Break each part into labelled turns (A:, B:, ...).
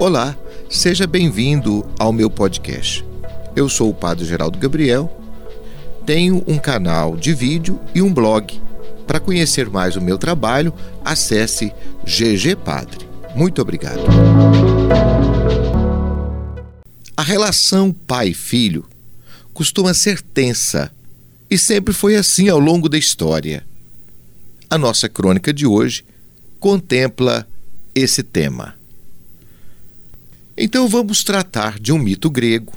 A: Olá, seja bem-vindo ao meu podcast. Eu sou o Padre Geraldo Gabriel, tenho um canal de vídeo e um blog. Para conhecer mais o meu trabalho, acesse GG Padre. Muito obrigado. A relação pai-filho costuma ser tensa e sempre foi assim ao longo da história. A nossa crônica de hoje contempla esse tema. Então vamos tratar de um mito grego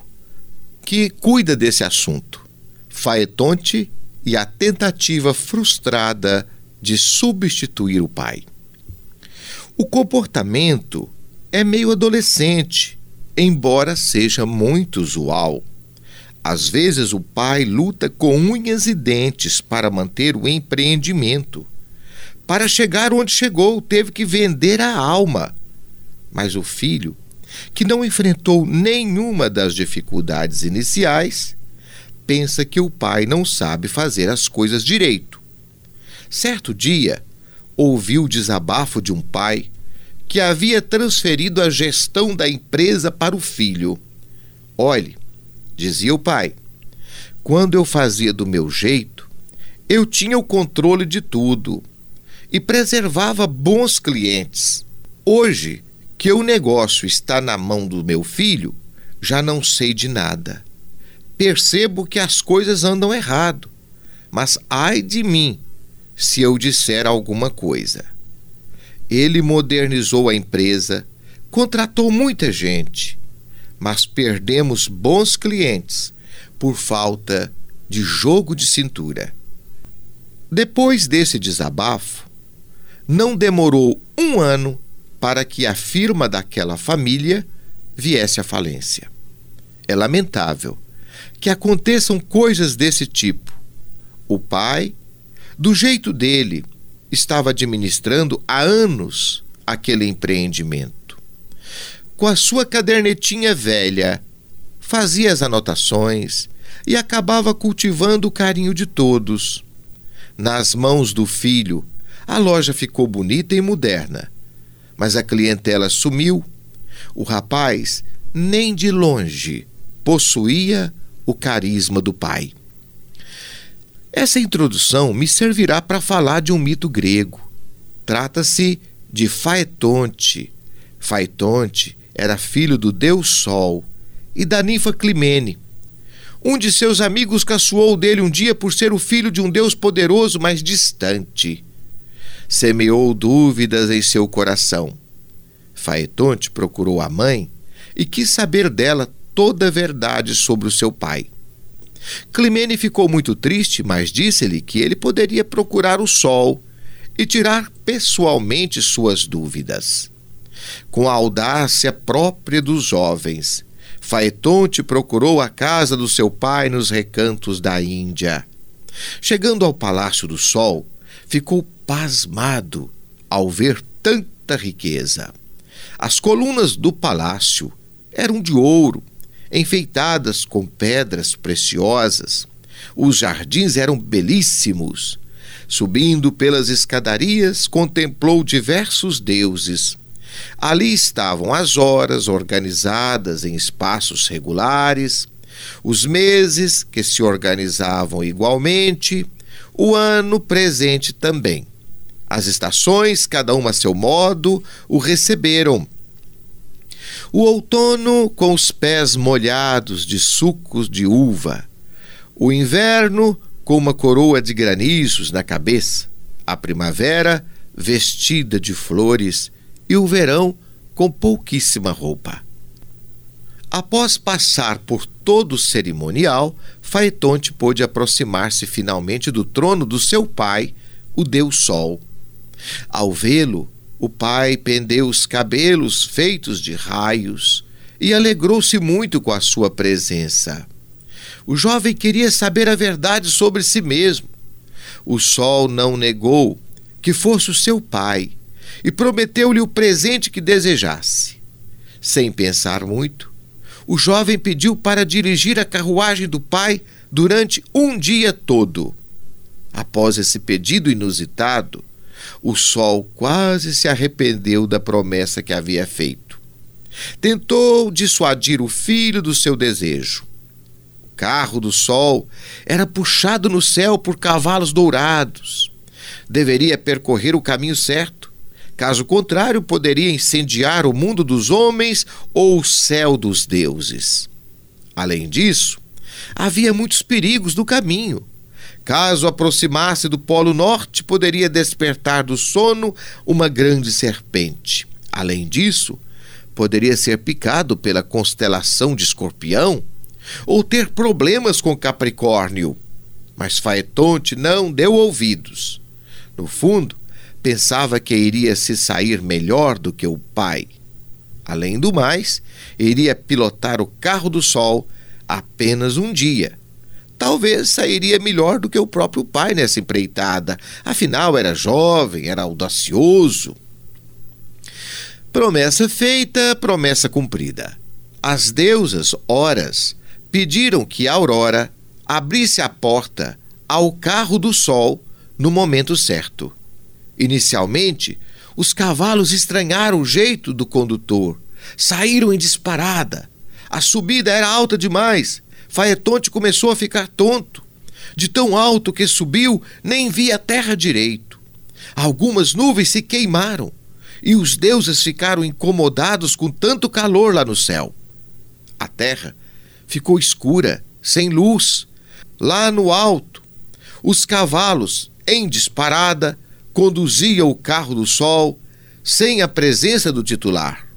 A: que cuida desse assunto: Faetonte e a tentativa frustrada de substituir o pai. O comportamento é meio adolescente, embora seja muito usual. Às vezes o pai luta com unhas e dentes para manter o empreendimento. Para chegar onde chegou, teve que vender a alma. Mas o filho, que não enfrentou nenhuma das dificuldades iniciais, pensa que o pai não sabe fazer as coisas direito. Certo dia, ouviu o desabafo de um pai que havia transferido a gestão da empresa para o filho. Olhe, dizia o pai, quando eu fazia do meu jeito, eu tinha o controle de tudo e preservava bons clientes. Hoje, que o negócio está na mão do meu filho, já não sei de nada. Percebo que as coisas andam errado, mas ai de mim se eu disser alguma coisa. Ele modernizou a empresa, contratou muita gente, mas perdemos bons clientes por falta de jogo de cintura. Depois desse desabafo, não demorou um ano para que a firma daquela família viesse à falência. É lamentável que aconteçam coisas desse tipo. O pai do jeito dele, estava administrando há anos aquele empreendimento. Com a sua cadernetinha velha, fazia as anotações e acabava cultivando o carinho de todos. Nas mãos do filho, a loja ficou bonita e moderna, mas a clientela sumiu. O rapaz, nem de longe, possuía o carisma do pai. Essa introdução me servirá para falar de um mito grego. Trata-se de Faetonte. Faetonte era filho do deus Sol e da ninfa Climene. Um de seus amigos caçoou dele um dia por ser o filho de um deus poderoso, mas distante. Semeou dúvidas em seu coração. Faetonte procurou a mãe e quis saber dela toda a verdade sobre o seu pai. Climene ficou muito triste, mas disse-lhe que ele poderia procurar o sol e tirar pessoalmente suas dúvidas. Com a audácia própria dos jovens, Faetonte procurou a casa do seu pai nos recantos da Índia. Chegando ao Palácio do Sol, ficou pasmado ao ver tanta riqueza. As colunas do palácio eram de ouro, enfeitadas com pedras preciosas. Os jardins eram belíssimos. Subindo pelas escadarias, contemplou diversos deuses. Ali estavam as horas organizadas em espaços regulares, os meses que se organizavam igualmente, o ano presente também. As estações, cada uma a seu modo, o receberam o outono com os pés molhados de sucos de uva. O inverno com uma coroa de granizos na cabeça. A primavera vestida de flores e o verão com pouquíssima roupa. Após passar por todo o cerimonial, Faetonte pôde aproximar-se finalmente do trono do seu pai, o Deus Sol. Ao vê-lo, o pai pendeu os cabelos feitos de raios e alegrou-se muito com a sua presença. O jovem queria saber a verdade sobre si mesmo. O sol não negou que fosse o seu pai e prometeu-lhe o presente que desejasse. Sem pensar muito, o jovem pediu para dirigir a carruagem do pai durante um dia todo. Após esse pedido inusitado, o sol quase se arrependeu da promessa que havia feito. Tentou dissuadir o filho do seu desejo. O carro do sol era puxado no céu por cavalos dourados. Deveria percorrer o caminho certo. Caso contrário, poderia incendiar o mundo dos homens ou o céu dos deuses. Além disso, havia muitos perigos no caminho. Caso aproximasse do Polo Norte, poderia despertar do sono uma grande serpente. Além disso, poderia ser picado pela constelação de Escorpião ou ter problemas com Capricórnio. Mas Faetonte não deu ouvidos. No fundo, pensava que iria se sair melhor do que o pai. Além do mais, iria pilotar o carro do sol apenas um dia talvez sairia melhor do que o próprio pai nessa empreitada. Afinal, era jovem, era audacioso. Promessa feita, promessa cumprida. As deusas, horas, pediram que Aurora abrisse a porta ao carro do sol no momento certo. Inicialmente, os cavalos estranharam o jeito do condutor, saíram em disparada. A subida era alta demais Faetonte começou a ficar tonto. De tão alto que subiu, nem via a terra direito. Algumas nuvens se queimaram e os deuses ficaram incomodados com tanto calor lá no céu. A terra ficou escura, sem luz. Lá no alto, os cavalos, em disparada, conduziam o carro do sol sem a presença do titular.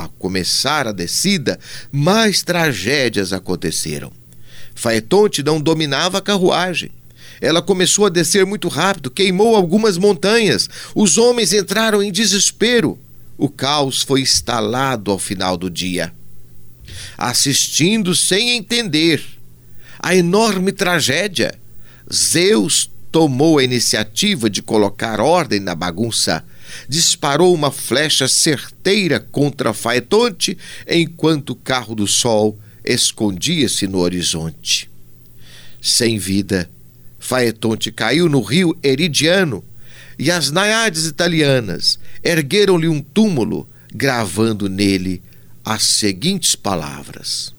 A: A começar a descida, mais tragédias aconteceram. Faetonte não dominava a carruagem. Ela começou a descer muito rápido, queimou algumas montanhas. Os homens entraram em desespero. O caos foi instalado ao final do dia. Assistindo sem entender a enorme tragédia, Zeus tomou a iniciativa de colocar ordem na bagunça disparou uma flecha certeira contra Faetonte, enquanto o carro do sol escondia-se no horizonte. Sem vida, Faetonte caiu no rio Eridiano e as naiades italianas ergueram-lhe um túmulo, gravando nele as seguintes palavras: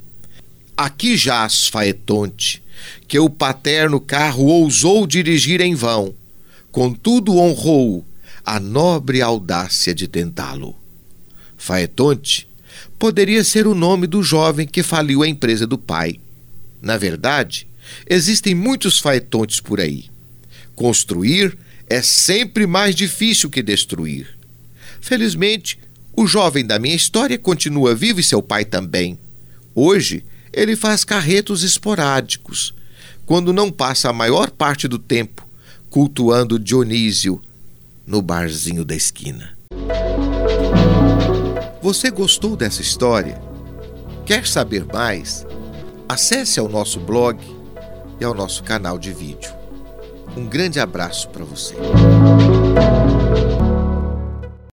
A: Aqui jaz Faetonte, que o paterno carro ousou dirigir em vão, contudo honrou a nobre audácia de tentá-lo. Faetonte poderia ser o nome do jovem que faliu a empresa do pai. Na verdade, existem muitos faetontes por aí. Construir é sempre mais difícil que destruir. Felizmente, o jovem da minha história continua vivo e seu pai também. Hoje, ele faz carretos esporádicos, quando não passa a maior parte do tempo cultuando Dionísio, no barzinho da esquina. Você gostou dessa história? Quer saber mais? Acesse ao nosso blog e ao nosso canal de vídeo. Um grande abraço para você.